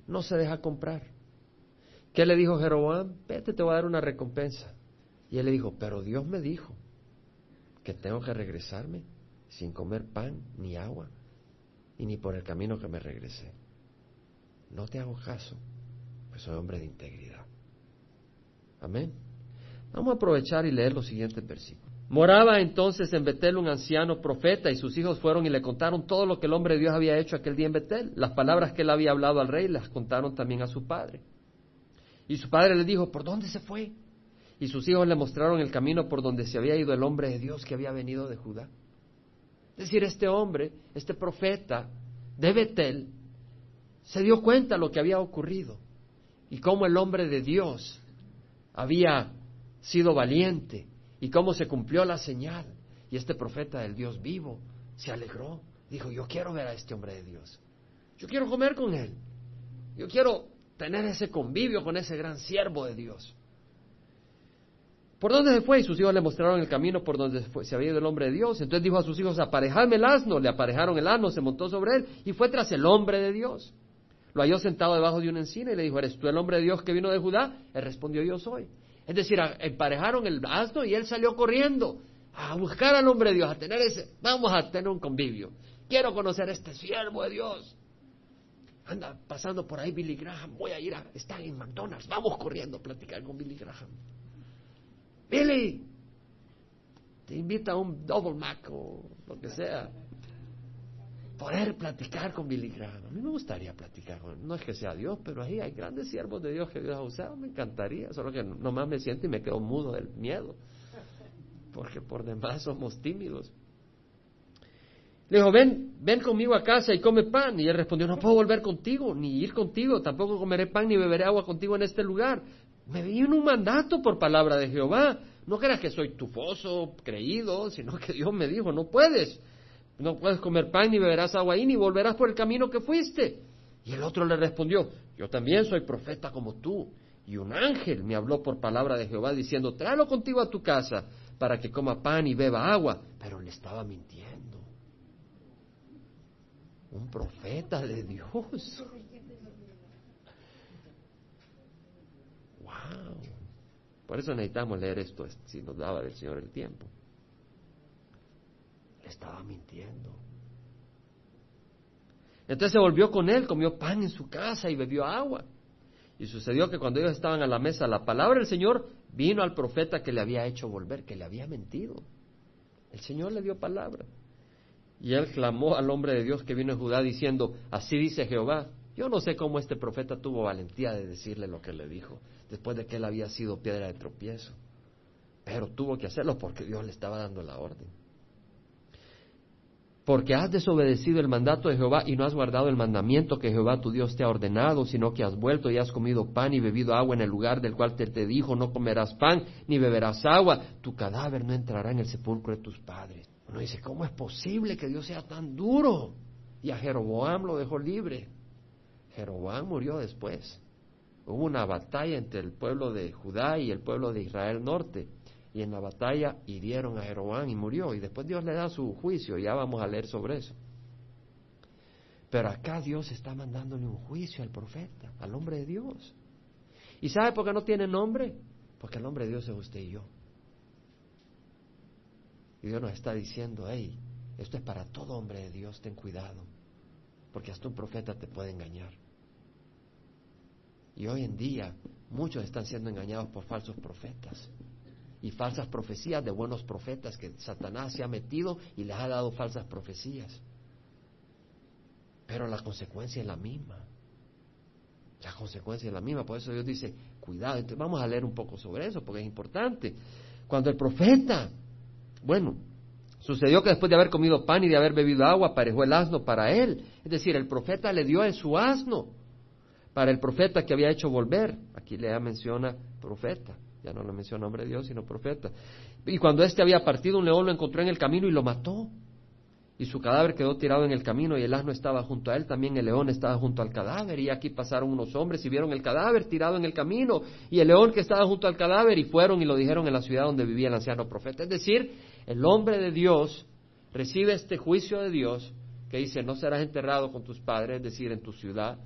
No se deja comprar. ¿Qué le dijo Jeroboam? Vete, te voy a dar una recompensa. Y él le dijo, pero Dios me dijo que tengo que regresarme sin comer pan ni agua y ni por el camino que me regresé. No te hago caso, pues soy hombre de integridad. Amén. Vamos a aprovechar y leer los siguientes versículos. Moraba entonces en Betel un anciano profeta y sus hijos fueron y le contaron todo lo que el hombre de Dios había hecho aquel día en Betel. Las palabras que él había hablado al rey las contaron también a su padre. Y su padre le dijo, ¿por dónde se fue? Y sus hijos le mostraron el camino por donde se había ido el hombre de Dios que había venido de Judá. Es decir, este hombre, este profeta de Betel, se dio cuenta de lo que había ocurrido y cómo el hombre de Dios había sido valiente y cómo se cumplió la señal. Y este profeta del Dios vivo se alegró. Dijo, yo quiero ver a este hombre de Dios. Yo quiero comer con él. Yo quiero tener ese convivio con ese gran siervo de Dios. ¿Por dónde se fue? Y sus hijos le mostraron el camino por donde se, había ido el hombre de Dios. Entonces dijo a sus hijos, aparejadme el asno. Le aparejaron el asno, se montó sobre él y fue tras el hombre de Dios. Lo halló sentado debajo de una encina y le dijo, ¿eres tú el hombre de Dios que vino de Judá? Él respondió, yo soy. Es decir, emparejaron el asno y él salió corriendo a buscar al hombre de Dios, a tener ese, vamos a tener un convivio. Quiero conocer a este siervo de Dios. Anda pasando por ahí Billy Graham, voy a ir a, está en McDonald's, vamos corriendo a platicar con Billy Graham. Billy, te invita a un double mac o lo que sea poder platicar con Billy Graham. A mí me gustaría platicar con No es que sea Dios, pero ahí hay grandes siervos de Dios que Dios ha usado. Me encantaría, solo que nomás me siento y me quedo mudo del miedo. Porque por demás somos tímidos. Le dijo, ven, ven conmigo a casa y come pan. Y él respondió, no puedo volver contigo, ni ir contigo, tampoco comeré pan ni beberé agua contigo en este lugar. Me vino un mandato por palabra de Jehová. No creas que soy tufoso, creído, sino que Dios me dijo, no puedes. No puedes comer pan ni beberás agua ahí, ni volverás por el camino que fuiste. Y el otro le respondió, yo también soy profeta como tú. Y un ángel me habló por palabra de Jehová diciendo, tráelo contigo a tu casa para que coma pan y beba agua. Pero le estaba mintiendo. Un profeta de Dios. Wow. Por eso necesitamos leer esto si nos daba del Señor el tiempo estaba mintiendo. Entonces se volvió con él, comió pan en su casa y bebió agua. Y sucedió que cuando ellos estaban a la mesa, la palabra del Señor vino al profeta que le había hecho volver, que le había mentido. El Señor le dio palabra. Y él clamó al hombre de Dios que vino en Judá diciendo, así dice Jehová. Yo no sé cómo este profeta tuvo valentía de decirle lo que le dijo, después de que él había sido piedra de tropiezo. Pero tuvo que hacerlo porque Dios le estaba dando la orden porque has desobedecido el mandato de Jehová y no has guardado el mandamiento que Jehová tu Dios te ha ordenado, sino que has vuelto y has comido pan y bebido agua en el lugar del cual te, dijo, no comerás pan ni beberás agua, tu cadáver no entrará en el sepulcro de tus padres. Uno dice, ¿cómo es posible que Dios sea tan duro? Y a Jeroboam lo dejó libre. Jeroboam murió después. Hubo una batalla entre el pueblo de Judá y el pueblo de Israel norte. Y en la batalla hirieron a Jeroboam y murió. Y después Dios le da su juicio. Ya vamos a leer sobre eso. Pero acá Dios está mandándole un juicio al profeta, al hombre de Dios. ¿Y sabe por qué no tiene nombre? Porque el hombre de Dios es usted y yo. Y Dios nos está diciendo, hey, esto es para todo hombre de Dios, ten cuidado. Porque hasta un profeta te puede engañar. Y hoy en día muchos están siendo engañados por falsos profetas y falsas profecías de buenos profetas que Satanás se ha metido y les ha dado falsas profecías. Pero la consecuencia es la misma. La consecuencia es la misma. Por eso Dios dice, cuidado. Entonces vamos a leer un poco sobre eso porque es importante. Cuando el profeta, bueno, sucedió que después de haber comido pan y de haber bebido agua, aparejó el asno para él. Es decir, el profeta le dio en su asno para el profeta que había hecho volver. Aquí le menciona profeta, ya no le menciona hombre de Dios, sino profeta. Y cuando éste había partido, un león lo encontró en el camino y lo mató. Y su cadáver quedó tirado en el camino y el asno estaba junto a él, también el león estaba junto al cadáver. Y aquí pasaron unos hombres y vieron el cadáver tirado en el camino y el león que estaba junto al cadáver y fueron y lo dijeron en la ciudad donde vivía el anciano profeta. Es decir, el hombre de Dios recibe este juicio de Dios que dice, no serás enterrado con tus padres, es decir, en tu ciudad,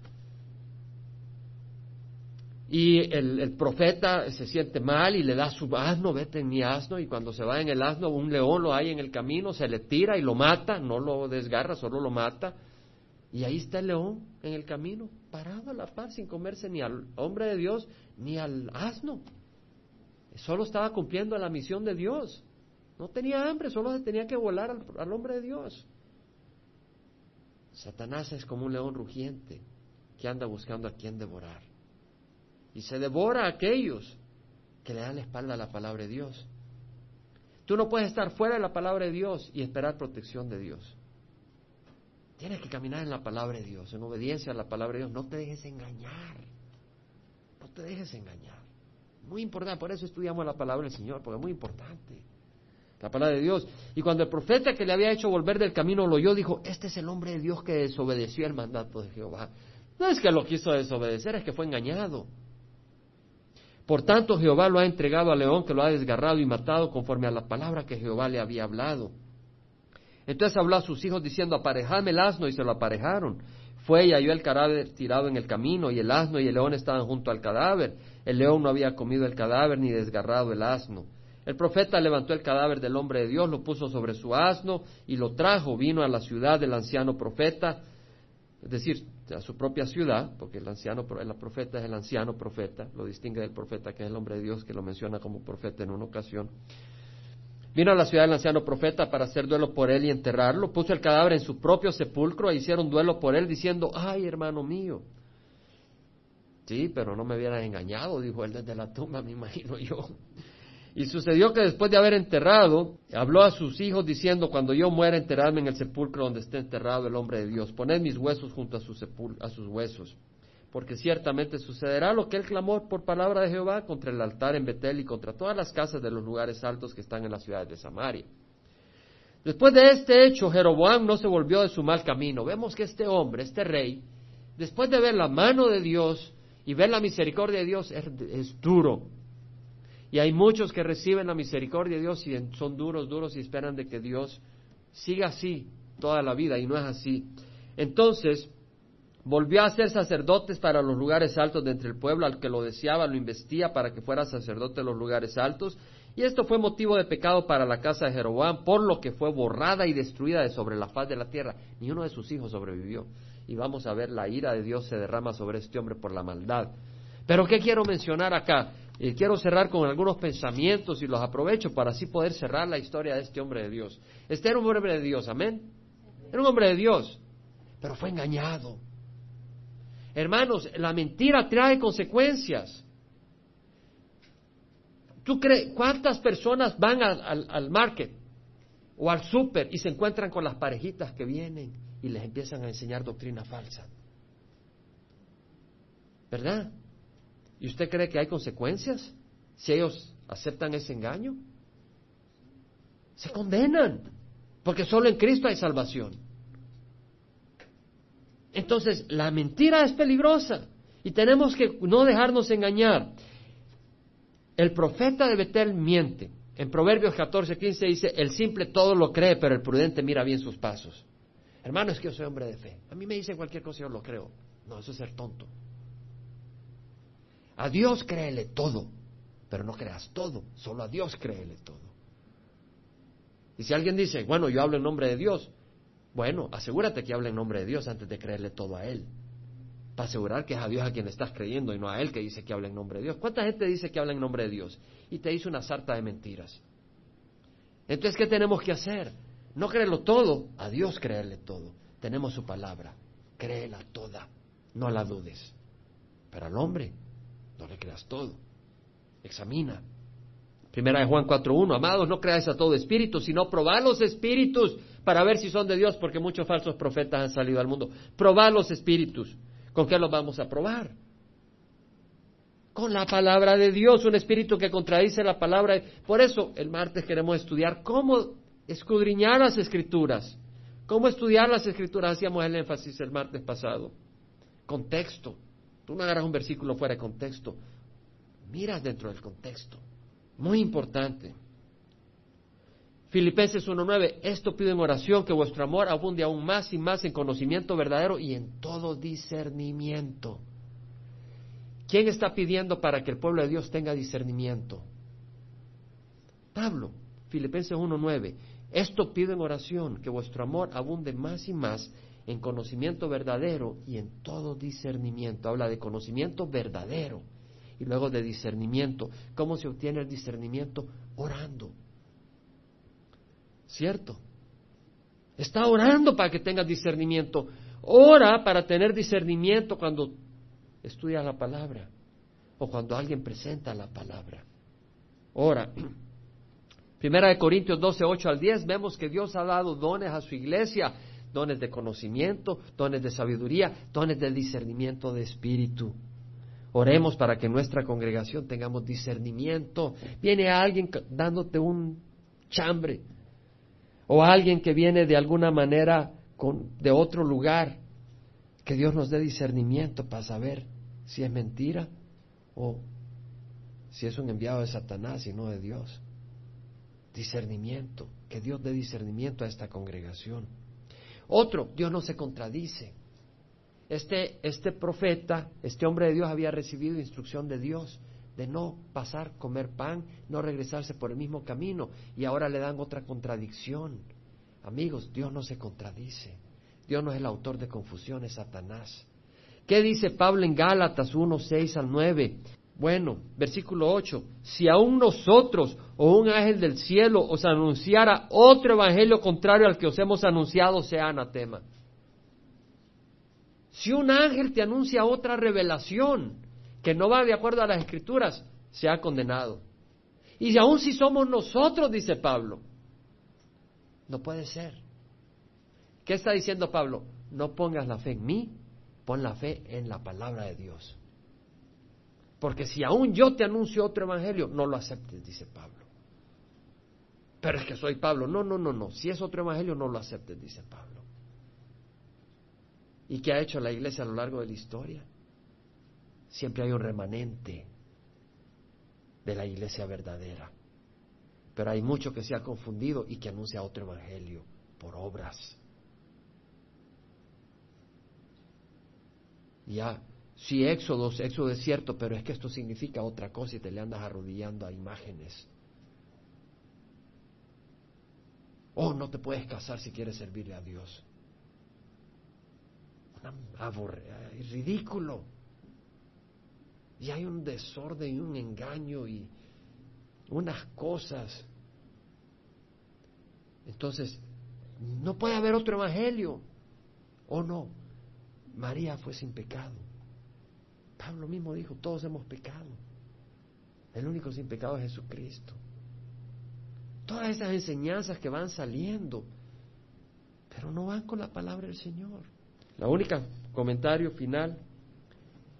y el, profeta se siente mal y le da su asno, vete en mi asno, y cuando se va en el asno, un león lo hay en el camino, se le tira y lo mata, no lo desgarra, solo lo mata. Y ahí está el león en el camino, parado a la paz, sin comerse ni al hombre de Dios ni al asno. Solo estaba cumpliendo la misión de Dios. No tenía hambre, solo se tenía que volar al, al hombre de Dios. Satanás es como un león rugiente que anda buscando a quien devorar y se devora a aquellos que le dan la espalda a la palabra de Dios. Tú no puedes estar fuera de la palabra de Dios y esperar protección de Dios. Tienes que caminar en la palabra de Dios, en obediencia a la palabra de Dios. No te dejes engañar. No te dejes engañar. Muy importante, por eso estudiamos la palabra del Señor, porque es muy importante. La palabra de Dios. Y cuando el profeta que le había hecho volver del camino lo oyó, dijo, este es el hombre de Dios que desobedeció el mandato de Jehová. No es que lo quiso desobedecer, es que fue engañado. Por tanto, Jehová lo ha entregado al león que lo ha desgarrado y matado conforme a la palabra que Jehová le había hablado. Entonces habló a sus hijos diciendo, aparejadme el asno, y se lo aparejaron. Fue y halló el cadáver tirado en el camino, y el asno y el león estaban junto al cadáver. El león no había comido el cadáver ni desgarrado el asno. El profeta levantó el cadáver del hombre de Dios, lo puso sobre su asno y lo trajo. Vino a la ciudad del anciano profeta, es decir, a su propia ciudad, porque el anciano, el profeta es el anciano profeta, lo distingue del profeta que es el hombre de Dios que lo menciona como profeta en una ocasión. Vino a la ciudad del anciano profeta para hacer duelo por él y enterrarlo, puso el cadáver en su propio sepulcro e hicieron duelo por él diciendo, ay hermano mío. Sí, pero no me hubieran engañado, dijo él desde la tumba, me imagino yo. Y sucedió que después de haber enterrado, habló a sus hijos diciendo, cuando yo muera, enterradme en el sepulcro donde esté enterrado el hombre de Dios. Poned mis huesos junto a, sus huesos. Porque ciertamente sucederá lo que él clamó por palabra de Jehová contra el altar en Betel y contra todas las casas de los lugares altos que están en las ciudades de Samaria. Después de este hecho, Jeroboam no se volvió de su mal camino. Vemos que este hombre, este rey, después de ver la mano de Dios y ver la misericordia de Dios, es duro, y hay muchos que reciben la misericordia de Dios y son duros, duros y esperan de que Dios siga así toda la vida y no es así. Entonces, volvió a ser sacerdotes para los lugares altos de entre el pueblo, al que lo deseaba lo investía para que fuera sacerdote de los lugares altos, y esto fue motivo de pecado para la casa de Jeroboam, por lo que fue borrada y destruida de sobre la faz de la tierra. Ni uno de sus hijos sobrevivió. Y vamos a ver, la ira de Dios se derrama sobre este hombre por la maldad. Pero ¿qué quiero mencionar acá? Y quiero cerrar con algunos pensamientos y los aprovecho para así poder cerrar la historia de este hombre de Dios. Este era un hombre de Dios, amén. Era un hombre de Dios, pero fue engañado. Hermanos, la mentira trae consecuencias. ¿Tú crees cuántas personas van al, al market o al super y se encuentran con las parejitas que vienen y les empiezan a enseñar doctrina falsa? ¿Verdad? ¿Y usted cree que hay consecuencias si ellos aceptan ese engaño? Se condenan. Porque solo en Cristo hay salvación. Entonces, la mentira es peligrosa y tenemos que no dejarnos engañar. El profeta de Betel miente. En Proverbios 14, 15 dice, el simple todo lo cree, pero el prudente mira bien sus pasos. Hermano, es que yo soy hombre de fe. A mí me dicen cualquier cosa y yo lo creo. No, eso es ser tonto. A Dios créele todo, pero no creas todo. Solo a Dios créele todo. Y si alguien dice, bueno, yo hablo en nombre de Dios, bueno, asegúrate que hable en nombre de Dios antes de creerle todo a Él. Para asegurar que es a Dios a quien estás creyendo y no a Él que dice que habla en nombre de Dios. ¿Cuánta gente dice que habla en nombre de Dios? Y te dice una sarta de mentiras. Entonces, ¿qué tenemos que hacer? No creerlo todo, a Dios creerle todo. Tenemos su palabra, créela toda, no la dudes. Pero al hombre, no le creas todo. Examina, Primera de Juan 4.1, amados, no creáis a todo espíritu, sino probad los espíritus para ver si son de Dios, porque muchos falsos profetas han salido al mundo. Probad los espíritus. ¿Con qué los vamos a probar? Con la palabra de Dios, un espíritu que contradice la palabra. Por eso el martes queremos estudiar cómo escudriñar las escrituras. ¿Cómo estudiar las escrituras? Hacíamos el énfasis el martes pasado. Contexto. Tú no agarras un versículo fuera de contexto. Miras dentro del contexto. Muy importante. Filipenses 1.9, esto pido en oración que vuestro amor abunde aún más y más en conocimiento verdadero y en todo discernimiento. ¿Quién está pidiendo para que el pueblo de Dios tenga discernimiento? Pablo, Filipenses 1.9, esto pido en oración que vuestro amor abunde más y más en conocimiento verdadero y en todo discernimiento. Habla de conocimiento verdadero y luego de discernimiento. ¿Cómo se obtiene el discernimiento? Orando. ¿Cierto? Está orando para que tengas discernimiento. Ora para tener discernimiento cuando estudias la palabra o cuando alguien presenta la palabra. Ora. Primera de Corintios 12, 8 al 10, vemos que Dios ha dado dones a su iglesia, dones de conocimiento, dones de sabiduría, dones de discernimiento de espíritu. Oremos para que nuestra congregación tengamos discernimiento. Viene alguien dándote un chambre o alguien que viene de alguna manera con, de otro lugar. Que Dios nos dé discernimiento para saber si es mentira o si es un enviado de Satanás y no de Dios. Discernimiento, que Dios dé discernimiento a esta congregación. Otro, Dios no se contradice. Este, este profeta, este hombre de Dios había recibido instrucción de Dios de no pasar, comer pan, no regresarse por el mismo camino y ahora le dan otra contradicción. Amigos, Dios no se contradice. Dios no es el autor de confusión, es Satanás. ¿Qué dice Pablo en Gálatas 1, 6 al 9? Bueno, versículo 8, si aún nosotros o un ángel del cielo os anunciara otro evangelio contrario al que os hemos anunciado, sea anatema. Si un ángel te anuncia otra revelación que no va de acuerdo a las escrituras, se ha condenado. Y aún si somos nosotros, dice Pablo, no puede ser. ¿Qué está diciendo Pablo? No pongas la fe en mí, pon la fe en la palabra de Dios. Porque si aún yo te anuncio otro evangelio, no lo aceptes, dice Pablo. Pero es que soy Pablo. No, no, no, no. Si es otro evangelio, no lo aceptes, dice Pablo. ¿Y qué ha hecho la iglesia a lo largo de la historia? Siempre hay un remanente de la iglesia verdadera. Pero hay mucho que se ha confundido y que anuncia otro evangelio por obras. Ya, sí, Éxodo, Éxodo es cierto, pero es que esto significa otra cosa y te le andas arrodillando a imágenes. Oh, no te puedes casar si quieres servirle a Dios es ridículo. Y hay un desorden y un engaño y unas cosas. Entonces, no puede haber otro evangelio. ¿O no? María fue sin pecado. Pablo mismo dijo, todos hemos pecado. El único sin pecado es Jesucristo. Todas esas enseñanzas que van saliendo, pero no van con la palabra del Señor. La única comentario final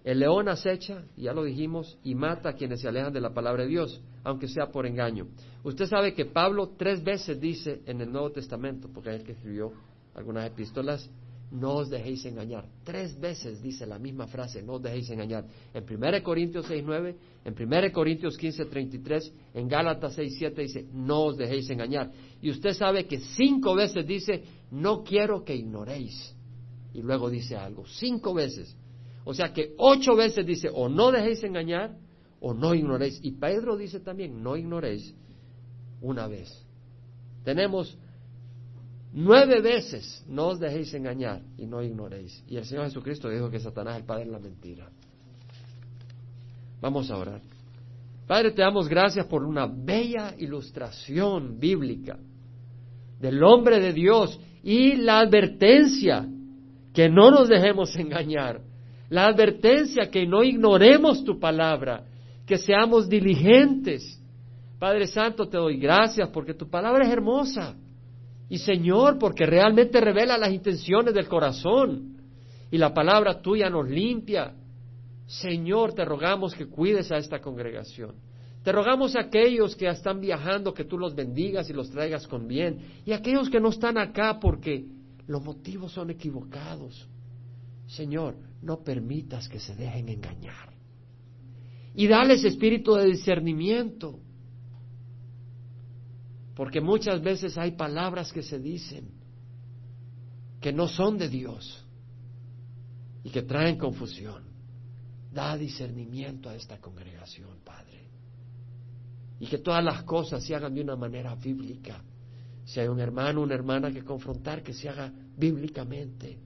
El león acecha, ya lo dijimos, y mata a quienes se alejan de la palabra de Dios, aunque sea por engaño. Usted sabe que Pablo tres veces dice en el Nuevo Testamento, porque es el que escribió algunas epístolas, no os dejéis engañar. Tres veces dice la misma frase, no os dejéis engañar. En 1 Corintios 6, 9, en 1 Corintios 15, 33, en Gálatas 6, 7 dice, no os dejéis engañar. Y usted sabe que cinco veces dice, no quiero que ignoréis. Y luego dice algo, cinco veces. O sea que ocho veces dice, o no dejéis engañar, o no ignoréis. Y Pedro dice también, no ignoréis una vez. Tenemos Nueve veces no os dejéis engañar y no ignoréis. Y el Señor Jesucristo dijo que Satanás es el padre de la mentira. Vamos a orar. Padre, te damos gracias por una bella ilustración bíblica del hombre de Dios y la advertencia que no nos dejemos engañar, la advertencia que no ignoremos tu palabra, que seamos diligentes. Padre Santo, te doy gracias porque tu palabra es hermosa. Y Señor, porque realmente revela las intenciones del corazón y la palabra tuya nos limpia. Señor, te rogamos que cuides a esta congregación. Te rogamos a aquellos que están viajando que tú los bendigas y los traigas con bien. Y aquellos que no están acá porque los motivos son equivocados. Señor, no permitas que se dejen engañar. Y dales espíritu de discernimiento porque muchas veces hay palabras que se dicen que no son de Dios y que traen confusión. Da discernimiento a esta congregación, Padre. Y que todas las cosas se hagan de una manera bíblica. Si hay un hermano, una hermana que confrontar, que se haga bíblicamente.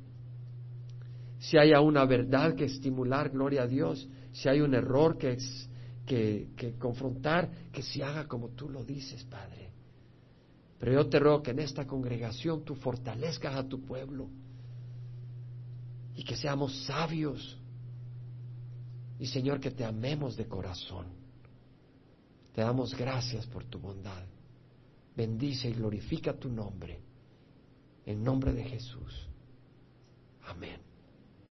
Si haya una verdad que estimular, gloria a Dios. Si hay un error que, que, que confrontar, que se haga como tú lo dices, Padre. Pero yo te ruego que en esta congregación tú fortalezcas a tu pueblo y que seamos sabios. Y Señor, que te amemos de corazón. Te damos gracias por tu bondad. Bendice y glorifica tu nombre. En nombre de Jesús. Amén.